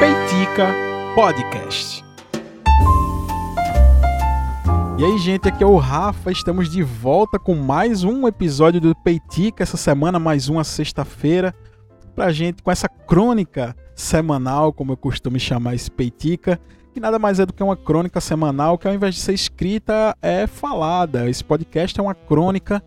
Peitica Podcast. E aí, gente, aqui é o Rafa. Estamos de volta com mais um episódio do Peitica. Essa semana, mais uma sexta-feira, pra gente com essa crônica semanal, como eu costumo chamar esse Peitica, que nada mais é do que uma crônica semanal que ao invés de ser escrita é falada. Esse podcast é uma crônica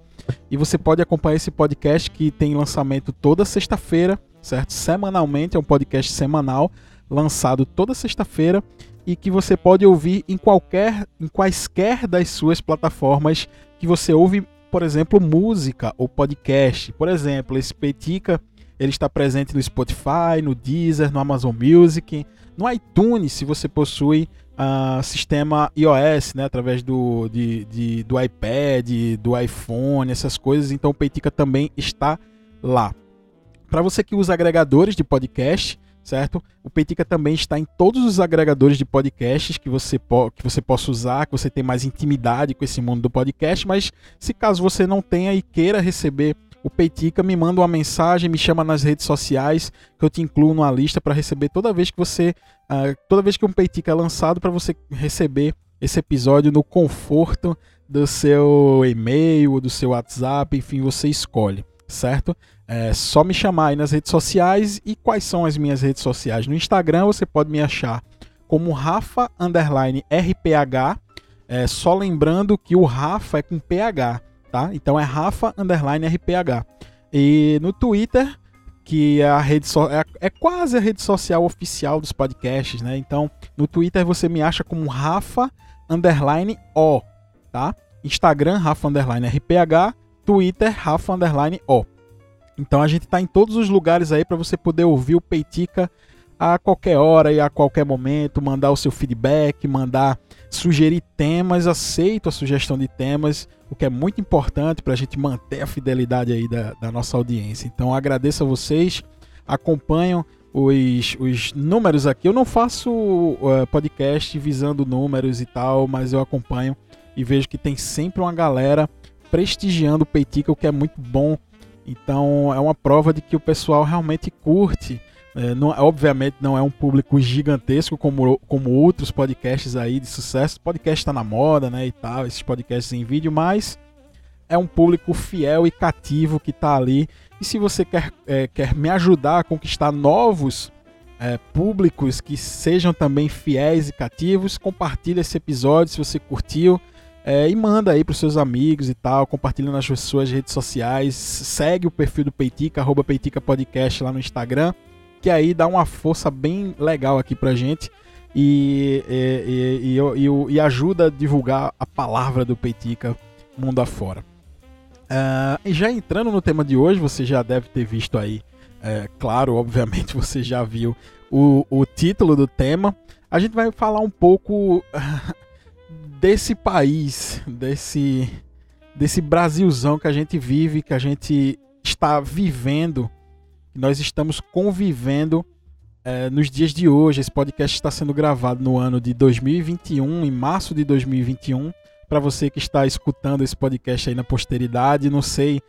e você pode acompanhar esse podcast que tem lançamento toda sexta-feira, certo? Semanalmente, é um podcast semanal lançado toda sexta-feira e que você pode ouvir em qualquer em quaisquer das suas plataformas que você ouve, por exemplo, música ou podcast. Por exemplo, esse Petica, ele está presente no Spotify, no Deezer, no Amazon Music, no iTunes, se você possui uh, sistema iOS, né, através do, de, de, do iPad, do iPhone, essas coisas, então o Peitica também está lá. Para você que usa agregadores de podcast, certo? O Peitica também está em todos os agregadores de podcasts que você, que você possa usar, que você tem mais intimidade com esse mundo do podcast, mas se caso você não tenha e queira receber o Peitica, me manda uma mensagem, me chama nas redes sociais, que eu te incluo numa lista para receber toda vez que você. Uh, toda vez que um Peitica é lançado, para você receber esse episódio no conforto do seu e-mail, do seu WhatsApp, enfim, você escolhe, certo? É só me chamar aí nas redes sociais. E quais são as minhas redes sociais? No Instagram você pode me achar como Rafa RPH. É, só lembrando que o Rafa é com PH tá? Então é Rafa underline RPH. E no Twitter, que é a rede so é, é, quase a rede social oficial dos podcasts, né? Então, no Twitter você me acha como Rafa underline O, tá? Instagram Rafa underline RPH, Twitter Rafa underline O. Então a gente tá em todos os lugares aí para você poder ouvir o Peitica a qualquer hora e a qualquer momento, mandar o seu feedback, mandar sugerir temas, aceito a sugestão de temas, o que é muito importante para a gente manter a fidelidade aí da, da nossa audiência. Então agradeço a vocês, acompanham os, os números aqui. Eu não faço uh, podcast visando números e tal, mas eu acompanho e vejo que tem sempre uma galera prestigiando o Peitica, o que é muito bom. Então é uma prova de que o pessoal realmente curte é, não, obviamente não é um público gigantesco como, como outros podcasts aí de sucesso. O podcast está na moda, né, e tal, esses podcasts em vídeo, mas é um público fiel e cativo que está ali. E se você quer, é, quer me ajudar a conquistar novos é, públicos que sejam também fiéis e cativos, compartilhe esse episódio se você curtiu. É, e manda aí para os seus amigos e tal, compartilha nas suas redes sociais, segue o perfil do Peitica, arroba Peitica Podcast lá no Instagram que aí dá uma força bem legal aqui pra gente e, e, e, e, e ajuda a divulgar a palavra do Peitica mundo afora. Uh, e já entrando no tema de hoje, você já deve ter visto aí, é, claro, obviamente você já viu o, o título do tema. A gente vai falar um pouco desse país, desse, desse Brasilzão que a gente vive, que a gente está vivendo nós estamos convivendo é, nos dias de hoje. Esse podcast está sendo gravado no ano de 2021, em março de 2021. Para você que está escutando esse podcast aí na posteridade, não sei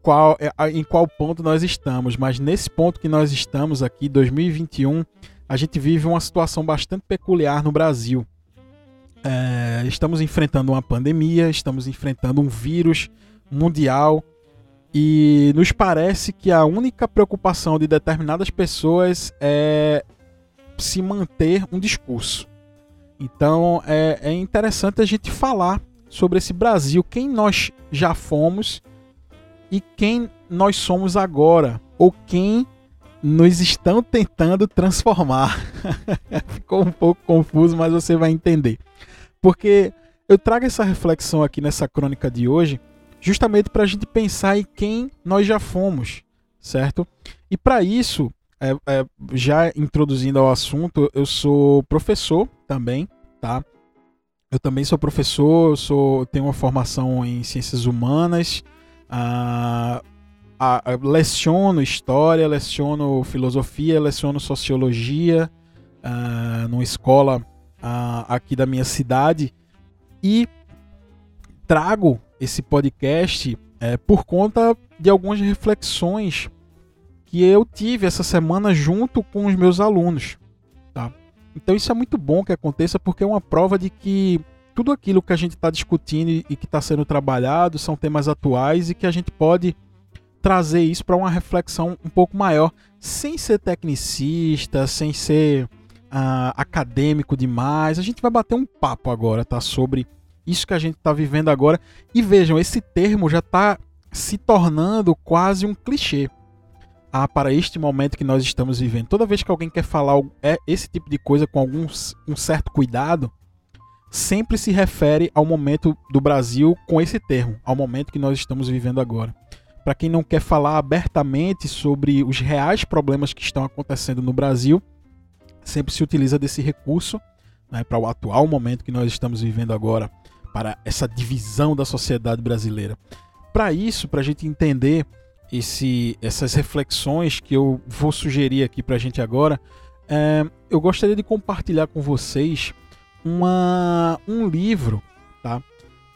qual é, em qual ponto nós estamos, mas nesse ponto que nós estamos aqui, 2021, a gente vive uma situação bastante peculiar no Brasil. É, estamos enfrentando uma pandemia, estamos enfrentando um vírus mundial e nos parece que a única preocupação de determinadas pessoas é se manter um discurso. Então é, é interessante a gente falar sobre esse Brasil, quem nós já fomos e quem nós somos agora, ou quem nos estão tentando transformar. Ficou um pouco confuso, mas você vai entender. Porque eu trago essa reflexão aqui nessa crônica de hoje justamente para a gente pensar em quem nós já fomos, certo? E para isso, é, é, já introduzindo ao assunto, eu sou professor também, tá? Eu também sou professor, eu sou, tenho uma formação em ciências humanas, ah, leciono história, leciono filosofia, leciono sociologia ah, numa escola ah, aqui da minha cidade e trago esse podcast é, por conta de algumas reflexões que eu tive essa semana junto com os meus alunos. Tá? Então isso é muito bom que aconteça porque é uma prova de que tudo aquilo que a gente está discutindo e que está sendo trabalhado são temas atuais e que a gente pode trazer isso para uma reflexão um pouco maior, sem ser tecnicista, sem ser uh, acadêmico demais. A gente vai bater um papo agora, tá? Sobre isso que a gente está vivendo agora. E vejam, esse termo já está se tornando quase um clichê ah, para este momento que nós estamos vivendo. Toda vez que alguém quer falar é esse tipo de coisa com algum um certo cuidado, sempre se refere ao momento do Brasil com esse termo, ao momento que nós estamos vivendo agora. Para quem não quer falar abertamente sobre os reais problemas que estão acontecendo no Brasil, sempre se utiliza desse recurso né, para o atual momento que nós estamos vivendo agora, para essa divisão da sociedade brasileira. Para isso, para a gente entender esse, essas reflexões que eu vou sugerir aqui para a gente agora, é, eu gostaria de compartilhar com vocês uma, um livro tá,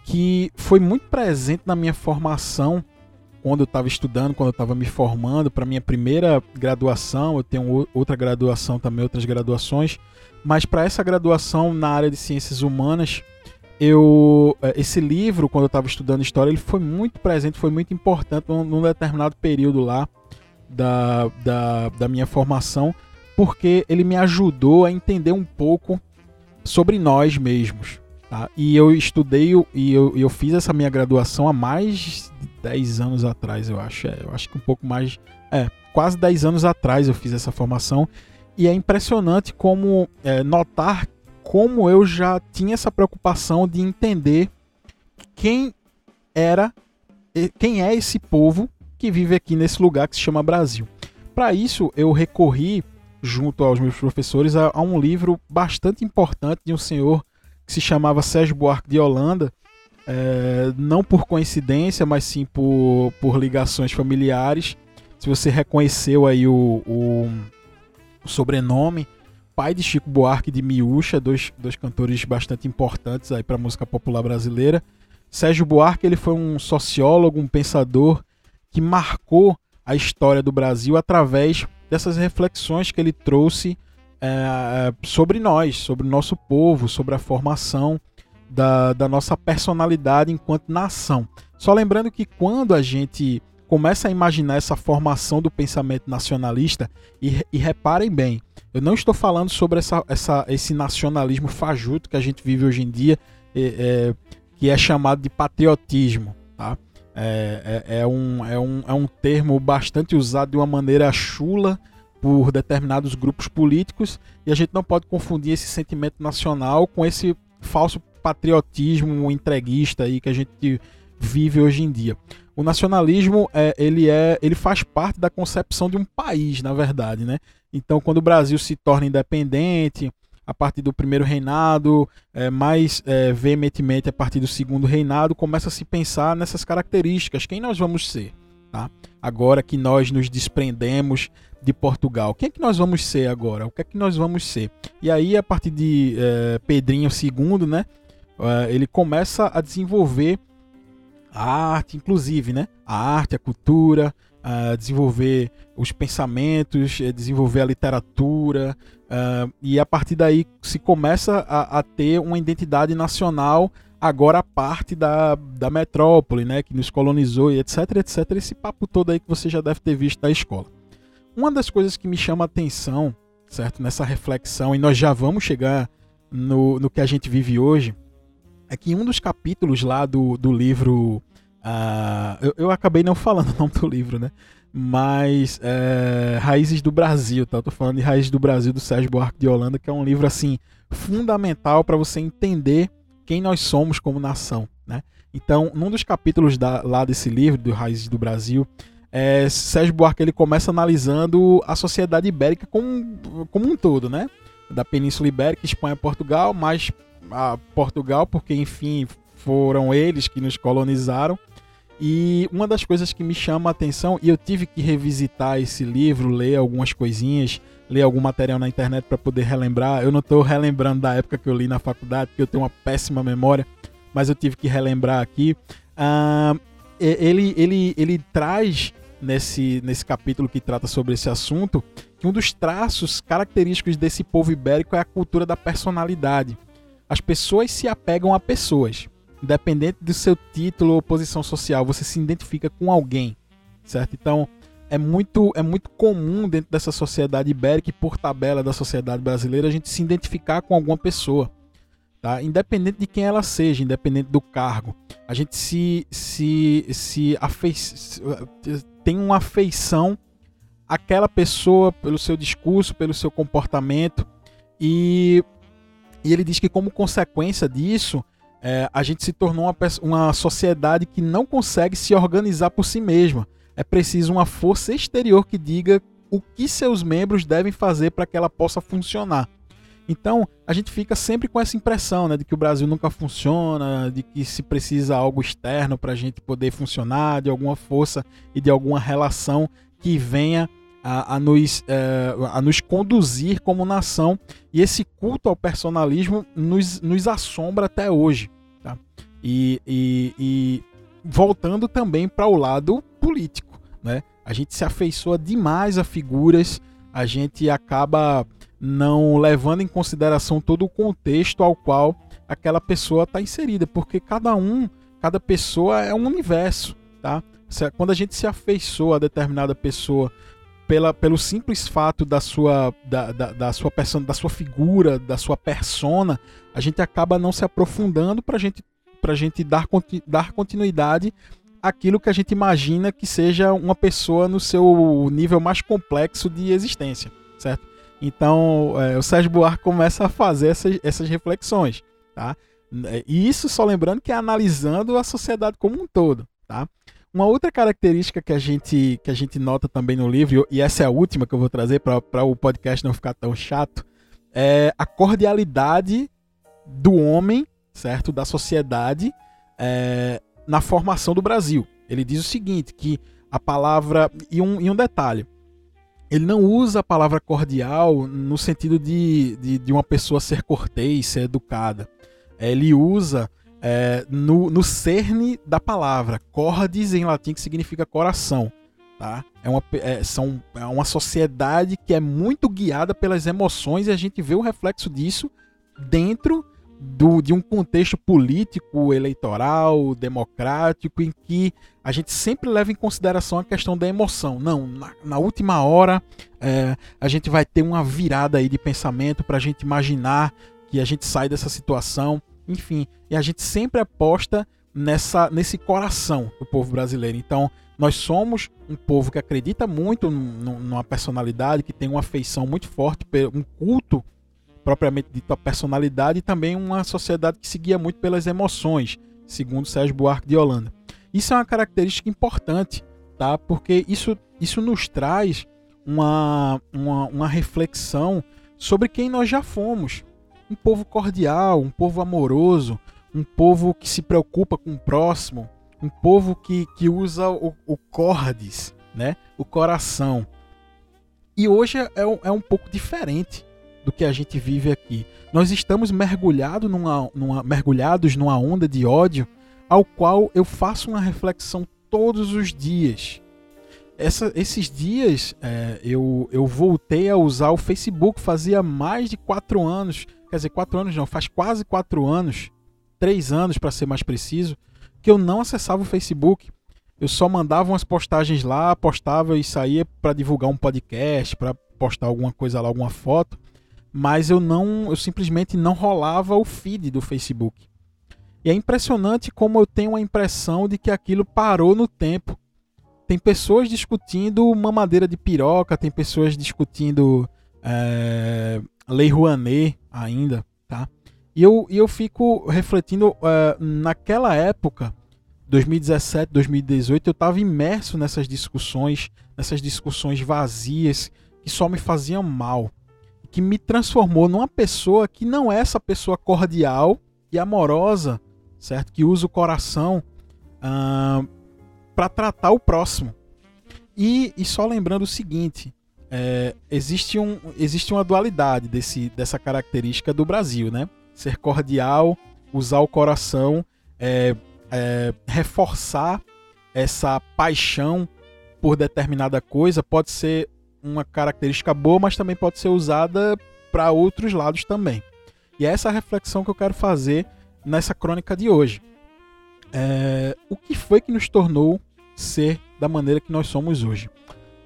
que foi muito presente na minha formação quando eu estava estudando, quando eu estava me formando para minha primeira graduação. Eu tenho outra graduação também, outras graduações, mas para essa graduação na área de ciências humanas, eu é, esse livro, quando eu estava estudando história, ele foi muito presente, foi muito importante num, num determinado período lá da, da, da minha formação, porque ele me ajudou a entender um pouco sobre nós mesmos. Tá? E eu estudei e eu, eu fiz essa minha graduação há mais de 10 anos atrás, eu acho. É, eu acho que um pouco mais. É, quase 10 anos atrás eu fiz essa formação. E é impressionante como é, notar como eu já tinha essa preocupação de entender quem era, quem é esse povo que vive aqui nesse lugar que se chama Brasil. Para isso, eu recorri, junto aos meus professores, a, a, um livro bastante importante de um senhor que se chamava Sérgio Buarque de Holanda, é, não por coincidência, mas sim por, por ligações familiares. Se você reconheceu aí o, o, o sobrenome, pai de Chico Buarque de Miúcha, dois, dois cantores bastante importantes aí para a música popular brasileira. Sérgio Buarque ele foi um sociólogo, um pensador que marcou a história do Brasil através dessas reflexões que ele trouxe é, sobre nós, sobre o nosso povo, sobre a formação da, da nossa personalidade enquanto nação. Só lembrando que quando a gente começa a imaginar essa formação do pensamento nacionalista, e, e reparem bem, eu não estou falando sobre essa, essa, esse nacionalismo fajuto que a gente vive hoje em dia, é, é, que é chamado de patriotismo. Tá? É, é, é, um, é, um, é um termo bastante usado de uma maneira chula por determinados grupos políticos e a gente não pode confundir esse sentimento nacional com esse falso patriotismo entreguista aí que a gente vive hoje em dia. O nacionalismo é, ele é, ele faz parte da concepção de um país, na verdade, né? Então, quando o Brasil se torna independente, a partir do primeiro reinado, é, mais é, veementemente a partir do segundo reinado, começa a se pensar nessas características, quem nós vamos ser, tá? Agora que nós nos desprendemos de Portugal, quem é que nós vamos ser agora? O que é que nós vamos ser? E aí, a partir de é, Pedrinho II, né, é, ele começa a desenvolver a arte, inclusive, né? A arte, a cultura, a desenvolver os pensamentos, eh, desenvolver a literatura, e a partir daí se começa a, a, ter uma identidade nacional agora parte da, da metrópole, né? Que nos colonizou e etc, etc. Esse papo todo aí que você já deve ter visto na escola. Uma das coisas que me chama a atenção, certo? Nessa reflexão, e nós já vamos chegar no, no que a gente vive hoje, é que um dos capítulos lá do, do livro. Uh, eu, eu acabei não falando o nome do livro, né? Mas é, Raízes do Brasil, tá? Eu tô falando de Raízes do Brasil do Sérgio Buarque de Holanda, que é um livro assim fundamental para você entender quem nós somos como nação, né? Então, num dos capítulos da, lá desse livro, do Raízes do Brasil, é, Sérgio Buarque ele começa analisando a sociedade ibérica como, como um todo, né? Da Península Ibérica, Espanha, Portugal, mas a Portugal, porque enfim foram eles que nos colonizaram. E uma das coisas que me chama a atenção, e eu tive que revisitar esse livro, ler algumas coisinhas, ler algum material na internet para poder relembrar. Eu não estou relembrando da época que eu li na faculdade, porque eu tenho uma péssima memória, mas eu tive que relembrar aqui. Uh, ele, ele, ele traz nesse, nesse capítulo que trata sobre esse assunto que um dos traços característicos desse povo ibérico é a cultura da personalidade. As pessoas se apegam a pessoas, independente do seu título ou posição social, você se identifica com alguém, certo? Então, é muito, é muito comum dentro dessa sociedade ibérica e por tabela da sociedade brasileira a gente se identificar com alguma pessoa, tá? Independente de quem ela seja, independente do cargo. A gente se, se, se afe... tem uma afeição àquela pessoa pelo seu discurso, pelo seu comportamento e, e ele diz que como consequência disso é, a gente se tornou uma, uma sociedade que não consegue se organizar por si mesma é preciso uma força exterior que diga o que seus membros devem fazer para que ela possa funcionar. Então, a gente fica sempre com essa impressão né, de que o Brasil nunca funciona, de que se precisa algo externo para a gente poder funcionar, de alguma força e de alguma relação que venha a, a, nos, é, a nos conduzir como nação. E esse culto ao personalismo nos, nos assombra até hoje. Tá? E, e, e voltando também para o lado político, né? A gente se afeiçoa demais a figuras, a gente acaba não levando em consideração todo o contexto ao qual aquela pessoa está inserida, porque cada um, cada pessoa é um universo, tá? Quando a gente se afeiçoa a determinada pessoa pela, pelo simples fato da sua da, da, da sua persona, da sua figura, da sua persona, a gente acaba não se aprofundando para gente a gente dar, dar continuidade aquilo que a gente imagina que seja uma pessoa no seu nível mais complexo de existência, certo? Então, é, o Sérgio Buarque começa a fazer essas, essas reflexões, tá? E isso só lembrando que é analisando a sociedade como um todo, tá? Uma outra característica que a gente, que a gente nota também no livro, e essa é a última que eu vou trazer para o podcast não ficar tão chato, é a cordialidade do homem, certo? Da sociedade é, na formação do Brasil. Ele diz o seguinte, que a palavra... E um, e um detalhe, ele não usa a palavra cordial no sentido de, de, de uma pessoa ser cortês, ser educada. Ele usa é, no, no cerne da palavra, cordis em latim, que significa coração. Tá? É, uma, é, são, é uma sociedade que é muito guiada pelas emoções e a gente vê o reflexo disso dentro do, de um contexto político, eleitoral, democrático, em que a gente sempre leva em consideração a questão da emoção. Não, na, na última hora é, a gente vai ter uma virada aí de pensamento para a gente imaginar que a gente sai dessa situação, enfim, e a gente sempre aposta nessa nesse coração do povo brasileiro. Então, nós somos um povo que acredita muito numa personalidade, que tem uma afeição muito forte, um culto propriamente dito a personalidade e também uma sociedade que se guia muito pelas emoções, segundo Sérgio Buarque de Holanda. Isso é uma característica importante, tá? Porque isso, isso nos traz uma, uma, uma reflexão sobre quem nós já fomos. Um povo cordial, um povo amoroso, um povo que se preocupa com o próximo, um povo que, que usa o, o cordis, né? o coração. E hoje é, é um pouco diferente do que a gente vive aqui. Nós estamos mergulhado numa, numa, mergulhados numa onda de ódio ao qual eu faço uma reflexão todos os dias. Essa, esses dias é, eu, eu voltei a usar o Facebook, fazia mais de quatro anos, quer dizer, quatro anos não, faz quase quatro anos, três anos para ser mais preciso, que eu não acessava o Facebook. Eu só mandava umas postagens lá, postava e saía para divulgar um podcast, para postar alguma coisa lá, alguma foto mas eu não, eu simplesmente não rolava o feed do Facebook. E é impressionante como eu tenho a impressão de que aquilo parou no tempo. Tem pessoas discutindo mamadeira de piroca, tem pessoas discutindo é, Lei Rouanet ainda, tá? E eu, e eu fico refletindo, é, naquela época, 2017, 2018, eu estava imerso nessas discussões, nessas discussões vazias que só me faziam mal que me transformou numa pessoa que não é essa pessoa cordial e amorosa, certo? Que usa o coração uh, para tratar o próximo. E, e, só lembrando o seguinte: é, existe, um, existe uma dualidade desse, dessa característica do Brasil, né? Ser cordial, usar o coração, é, é, reforçar essa paixão por determinada coisa pode ser uma característica boa, mas também pode ser usada para outros lados também. E é essa reflexão que eu quero fazer nessa crônica de hoje. É, o que foi que nos tornou ser da maneira que nós somos hoje?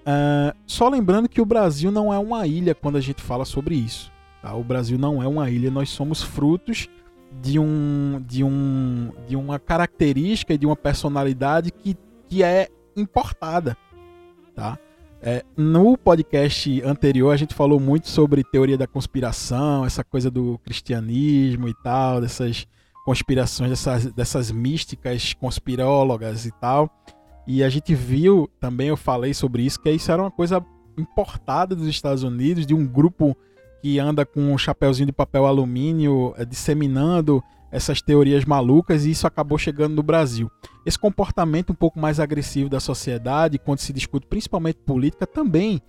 É, só lembrando que o Brasil não é uma ilha quando a gente fala sobre isso. Tá? O Brasil não é uma ilha, nós somos frutos de, um, de, um, de uma característica e de uma personalidade que, que é importada. Tá? É, no podcast anterior a gente falou muito sobre teoria da conspiração, essa coisa do cristianismo e tal, dessas conspirações, dessas, dessas místicas conspirólogas e tal. E a gente viu, também eu falei sobre isso, que isso era uma coisa importada dos Estados Unidos, de um grupo que anda com um chapéuzinho de papel alumínio é, disseminando essas teorias malucas e isso acabou chegando no Brasil. Esse comportamento um pouco mais agressivo da sociedade, quando se discute principalmente política, também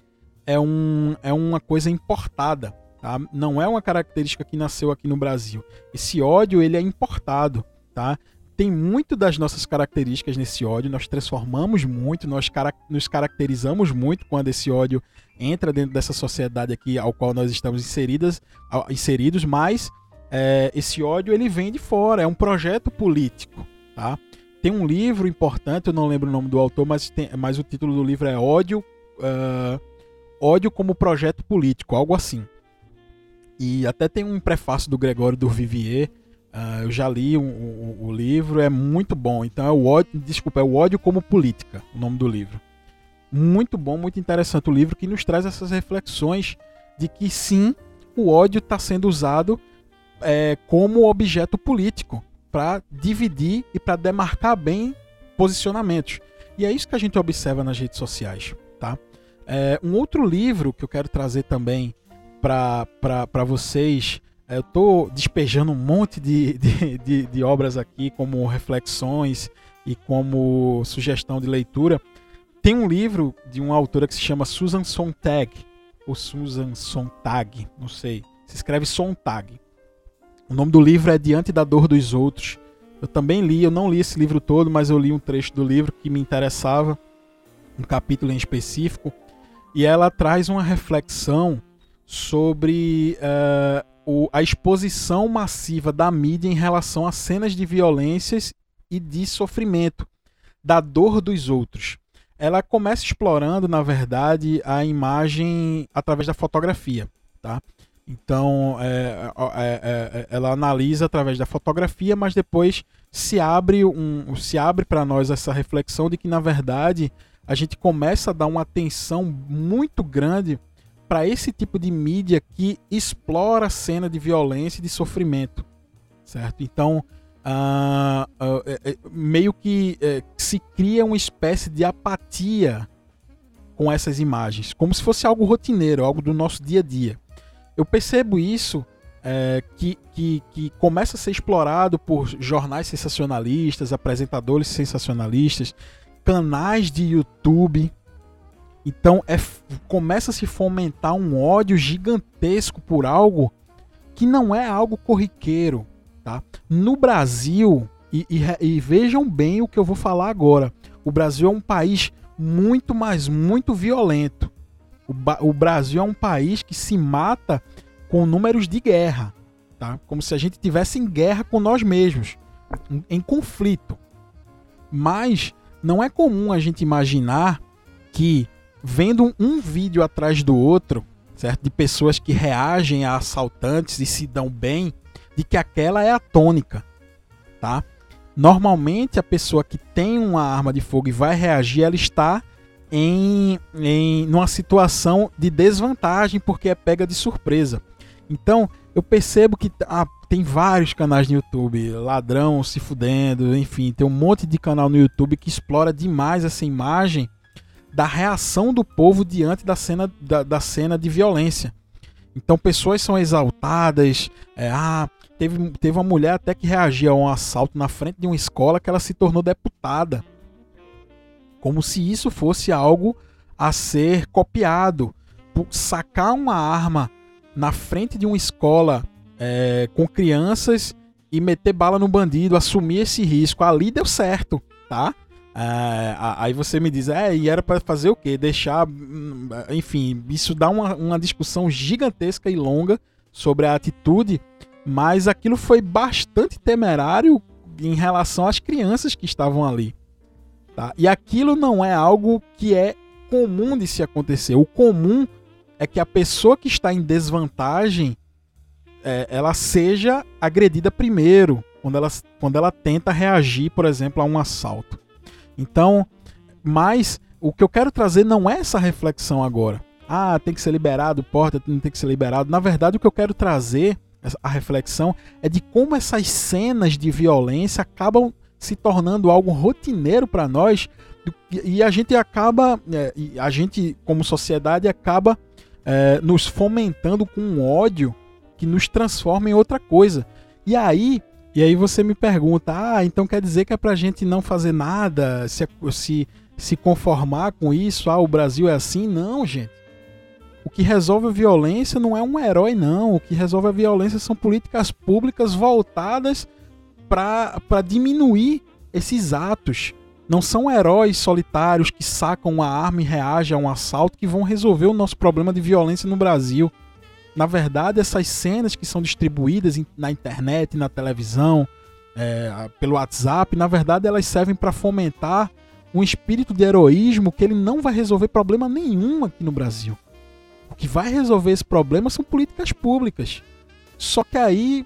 é, um, é uma coisa importada. Tá? Não é uma característica que nasceu aqui no Brasil. Esse ódio ele é importado. Tá? Tem muito das nossas características nesse ódio, nós transformamos muito, nós cara nos caracterizamos muito quando esse ódio entra dentro dessa sociedade aqui ao qual nós estamos inseridas, inseridos, mas é, esse ódio ele vem de fora, é um projeto político, tá? Tem um livro importante, eu não lembro o nome do autor, mas, tem, mas o título do livro é Ódio, uh, Ódio como Projeto Político, algo assim. E até tem um prefácio do Gregório do Vivier, uh, eu já li o, o, o, livro, é muito bom. Então é o ódio, desculpa, é o Ódio como Política, o nome do livro. Muito bom, muito interessante o livro que nos traz essas reflexões de que sim, o ódio está sendo usado é, como objeto político para dividir e para demarcar bem posicionamentos. E é isso que a gente observa nas redes sociais. Tá? É, um outro livro que eu quero trazer também para vocês. É, eu estou despejando um monte de, de, de, de obras aqui, como reflexões e como sugestão de leitura. Tem um livro de uma autora que se chama Susan Sontag, ou Susan Sontag, não sei. Se escreve Sontag. O nome do livro é Diante da Dor dos Outros. Eu também li, eu não li esse livro todo, mas eu li um trecho do livro que me interessava, um capítulo em específico, e ela traz uma reflexão sobre uh, o, a exposição massiva da mídia em relação a cenas de violências e de sofrimento, da dor dos outros. Ela começa explorando, na verdade, a imagem através da fotografia, tá? Então, é é, é, é, ela analisa através da fotografia, mas depois se abre, um, se abre para nós essa reflexão de que, na verdade, a gente começa a dar uma atenção muito grande para esse tipo de mídia que explora a cena de violência e de sofrimento, certo? Então, uh, uh, meio que uh, se cria uma espécie de apatia com essas imagens, como se fosse algo rotineiro, algo do nosso dia a dia eu percebo isso é, que, que, que começa a ser explorado por jornais sensacionalistas, apresentadores sensacionalistas, canais de YouTube. Então é, começa a se fomentar um ódio gigantesco por algo que não é algo corriqueiro. Tá? No Brasil, e, e, e vejam bem o que eu vou falar agora, o Brasil é um país muito, mas muito violento. O, o Brasil é um país que se mata com números de guerra, tá? Como se a gente tivesse em guerra com nós mesmos, em, em conflito. Mas não é comum a gente imaginar que vendo um vídeo atrás do outro, certo? De pessoas que reagem a assaltantes e se dão bem, de que aquela é a tônica, tá? Normalmente a pessoa que tem uma arma de fogo e vai reagir, ela está em, em numa situação de desvantagem porque é pega de surpresa. Então eu percebo que ah, tem vários canais no YouTube, ladrão se fudendo, enfim, tem um monte de canal no YouTube que explora demais essa imagem da reação do povo diante da cena, da, da cena de violência. Então pessoas são exaltadas, é, ah, teve, teve uma mulher até que reagia a um assalto na frente de uma escola que ela se tornou deputada como se isso fosse algo a ser copiado. Sacar uma arma na frente de uma escola é, com crianças e meter bala no bandido, assumir esse risco, ali deu certo, tá? É, aí você me diz, é, e era para fazer o quê? Deixar. Enfim, isso dá uma, uma discussão gigantesca e longa sobre a atitude, mas aquilo foi bastante temerário em relação às crianças que estavam ali. Tá? E aquilo não é algo que é comum de se acontecer. O comum é que a pessoa que está em desvantagem é, ela seja agredida primeiro, quando ela, quando ela tenta reagir, por exemplo, a um assalto. Então, mas o que eu quero trazer não é essa reflexão agora. Ah, tem que ser liberado, porta não tem que ser liberado. Na verdade, o que eu quero trazer, a reflexão, é de como essas cenas de violência acabam se tornando algo rotineiro para nós e a gente acaba, é, a gente como sociedade acaba é, nos fomentando com um ódio que nos transforma em outra coisa. E aí e aí você me pergunta, ah, então quer dizer que é pra gente não fazer nada, se, se, se conformar com isso, ah, o Brasil é assim? Não, gente. O que resolve a violência não é um herói, não. O que resolve a violência são políticas públicas voltadas para diminuir esses atos. Não são heróis solitários que sacam uma arma e reagem a um assalto que vão resolver o nosso problema de violência no Brasil. Na verdade, essas cenas que são distribuídas na internet, na televisão, é, pelo WhatsApp, na verdade elas servem para fomentar um espírito de heroísmo que ele não vai resolver problema nenhum aqui no Brasil. O que vai resolver esse problema são políticas públicas. Só que aí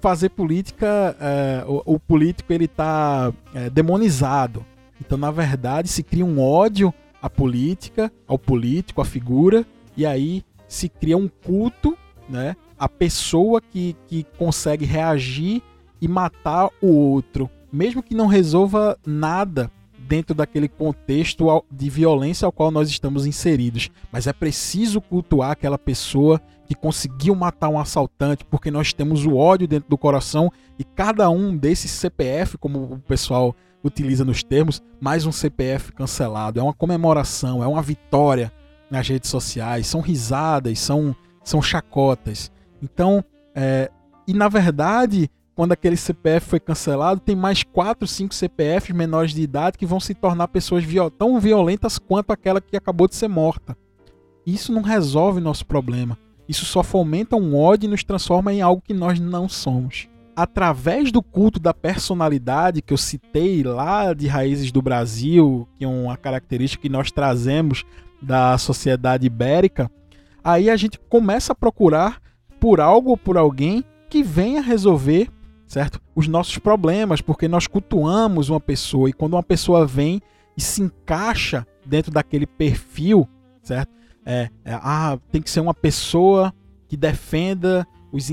fazer política, é, o, o, político ele está é, demonizado. Então, na verdade, se cria um ódio à política, ao político, à figura, e aí se cria um culto, né? A pessoa que, que consegue reagir e matar o outro, mesmo que não resolva nada dentro daquele contexto de violência ao qual nós estamos inseridos. Mas é preciso cultuar aquela pessoa que conseguiu matar um assaltante, porque nós temos o ódio dentro do coração e cada um desses CPF, como o pessoal utiliza nos termos, mais um CPF cancelado. É uma comemoração, é uma vitória nas redes sociais, são risadas, são, são chacotas. Então, é, e na verdade, quando aquele CPF foi cancelado, tem mais 4, 5 CPFs menores de idade que vão se tornar pessoas viol tão violentas quanto aquela que acabou de ser morta. Isso não resolve nosso problema. Isso só fomenta um ódio e nos transforma em algo que nós não somos. Através do culto da personalidade que eu citei lá de Raízes do Brasil, que é uma característica que nós trazemos da sociedade ibérica, aí a gente começa a procurar por algo ou por alguém que venha resolver, certo? Os nossos problemas, porque nós cultuamos uma pessoa e quando uma pessoa vem e se encaixa dentro daquele perfil, certo? É, é ah, tem que ser uma pessoa que defenda os,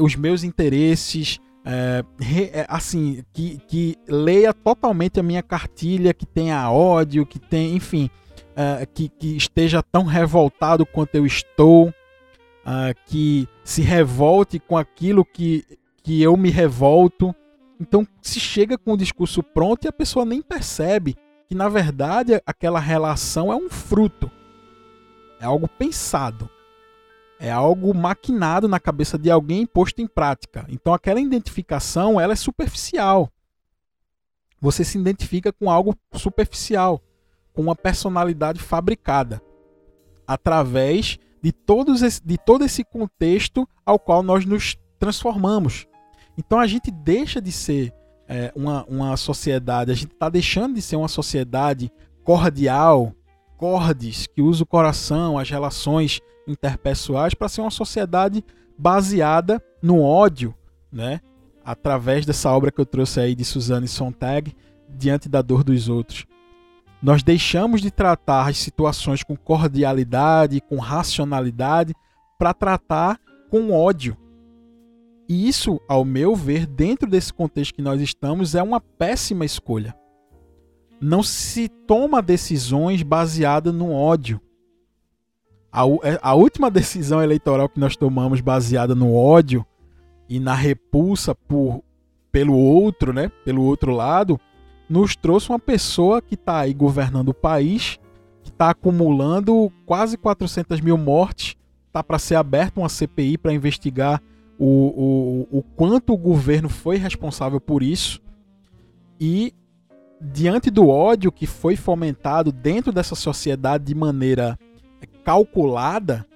os meus interesses, é, é, assim, que, que leia totalmente a minha cartilha, que tenha ódio, que tem, enfim, uh, que, que, esteja tão revoltado quanto eu estou, uh, que se revolte com aquilo que, que eu me revolto. Então se chega com o discurso pronto e a pessoa nem percebe que na verdade aquela relação é um fruto, é algo pensado, é algo maquinado na cabeça de alguém e posto em prática. Então aquela identificação ela é superficial. Você se identifica com algo superficial com uma personalidade fabricada através de, todos esse, de todo esse contexto ao qual nós nos transformamos. Então a gente deixa de ser é, uma, uma sociedade, a gente está deixando de ser uma sociedade cordial, cordes, que usa o coração, as relações interpessoais, para ser uma sociedade baseada no ódio, né? através dessa obra que eu trouxe aí de Suzanne Sontag, Diante da Dor dos Outros. Nós deixamos de tratar as situações com cordialidade, com racionalidade, para tratar com ódio. E isso, ao meu ver, dentro desse contexto que nós estamos, é uma péssima escolha. Não se toma decisões baseadas no ódio. A, é, a última decisão eleitoral que nós tomamos baseada no ódio e na repulsa por, pelo outro, né, pelo outro lado, nos trouxe uma pessoa que está aí governando o país, que está acumulando quase 400 mil mortes, está para ser aberta uma CPI para investigar o, o, o quanto o governo foi responsável por isso. E diante do ódio que foi fomentado dentro dessa sociedade de maneira calculada,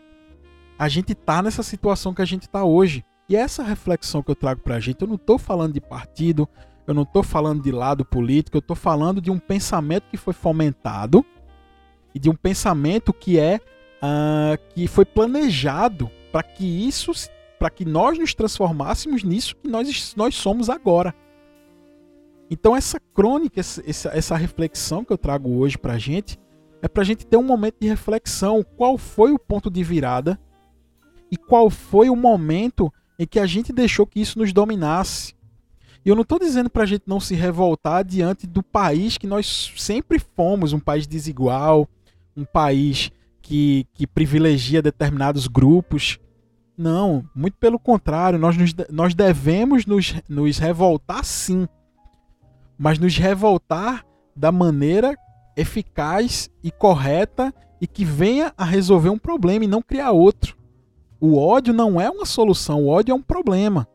a gente tá nessa situação que a gente tá hoje. E é essa reflexão que eu trago pra gente, eu não tô falando de partido, eu não tô falando de lado político, eu tô falando de um pensamento que foi fomentado e de um pensamento que é uh, que foi planejado para que isso, para que nós nos transformássemos nisso que nós, nós somos agora. Então essa crônica, essa, essa reflexão que eu trago hoje para a gente, é para a gente ter um momento de reflexão. Qual foi o ponto de virada e qual foi o momento em que a gente deixou que isso nos dominasse. E eu não estou dizendo para a gente não se revoltar diante do país que nós sempre fomos, um país desigual, um país que, que privilegia determinados grupos. Não, muito pelo contrário, nós, nos, nós devemos nos, nos revoltar sim, mas nos revoltar da maneira eficaz e correta e que venha a resolver um problema e não criar outro. O ódio não é uma solução, o ódio é um problema.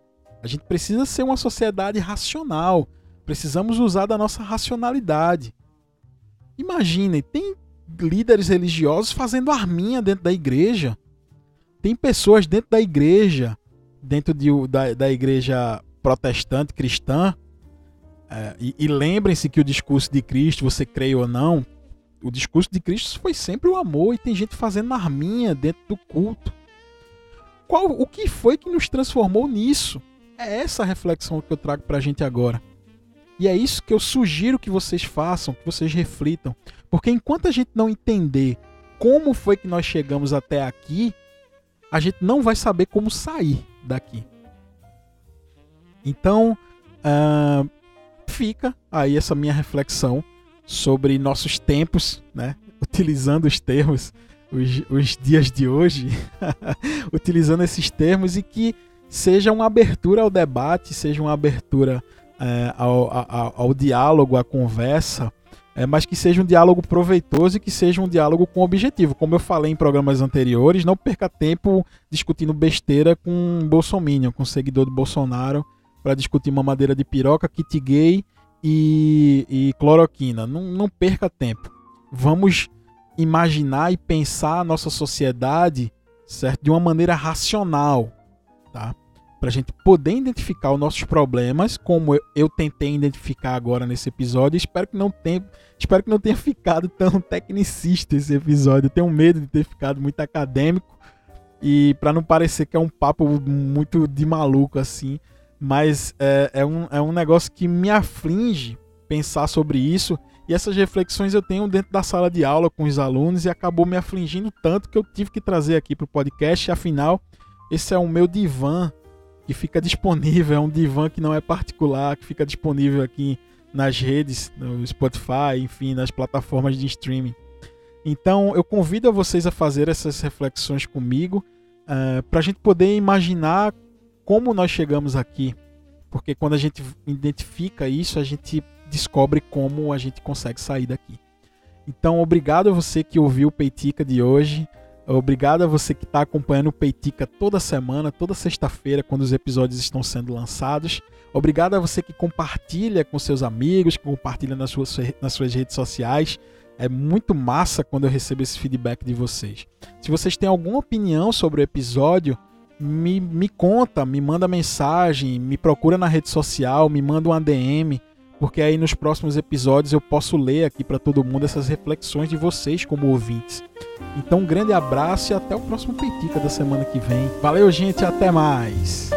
A gente precisa ser uma sociedade racional, precisamos usar da nossa racionalidade. Imaginem, tem líderes religiosos fazendo arminha dentro da igreja. Tem pessoas dentro da igreja, dentro de, da, da igreja protestante cristã, é, e, e lembrem-se que o discurso de Cristo, você crê ou não, o discurso de Cristo foi sempre o amor e tem gente fazendo arminha dentro do culto. Qual, o que foi que nos transformou nisso? É essa reflexão que eu trago para a gente agora. E é isso que eu sugiro que vocês façam, que vocês reflitam. Porque enquanto a gente não entender como foi que nós chegamos até aqui, a gente não vai saber como sair daqui. Então, uh, fica aí essa minha reflexão sobre nossos tempos, né? utilizando os termos, os, os dias de hoje, utilizando esses termos e que seja uma abertura ao debate, seja uma abertura é, ao, ao, ao, diálogo, à conversa, é, mas que seja um diálogo proveitoso e que seja um diálogo com objetivo. Como eu falei em programas anteriores, não perca tempo discutindo besteira com um bolsominion, com um seguidor do Bolsonaro, para discutir mamadeira de piroca, kit gay e, e cloroquina. Não, não perca tempo. Vamos imaginar e pensar a nossa sociedade certo? de uma maneira racional. Tá? Para a gente poder identificar os nossos problemas, como eu, eu, tentei identificar agora nesse episódio. Espero que não tenha, espero que não tenha ficado tão tecnicista esse episódio. Eu tenho medo de ter ficado muito acadêmico e para não parecer que é um papo muito de maluco assim mas é, é, um, é um negócio que me aflige pensar sobre isso. E essas reflexões eu tenho dentro da sala de aula com os alunos e acabou me afligindo tanto que eu tive que trazer aqui para o podcast. Afinal, esse é o meu divã que fica disponível, é um divã que não é particular, que fica disponível aqui nas redes, no Spotify, enfim, nas plataformas de streaming. Então eu convido a vocês a fazer essas reflexões comigo, uh, eh, para a gente poder imaginar como nós chegamos aqui. Porque quando a gente identifica isso, a gente descobre como a gente consegue sair daqui. Então, obrigado a você que ouviu o Peitica de hoje. Obrigado a você que está acompanhando o Peitica toda semana, toda sexta-feira, quando os episódios estão sendo lançados. Obrigado a você que compartilha com seus amigos, que compartilha nas suas, nas suas redes sociais. É muito massa quando eu recebo esse feedback de vocês. Se vocês têm alguma opinião sobre o episódio, me, me conta, me manda mensagem, me procura na rede social, me manda um ADM, porque aí nos próximos episódios eu posso ler aqui para todo mundo essas reflexões de vocês como ouvintes. Então, um grande abraço e até o próximo Peitica da semana que vem. Valeu, gente, até mais.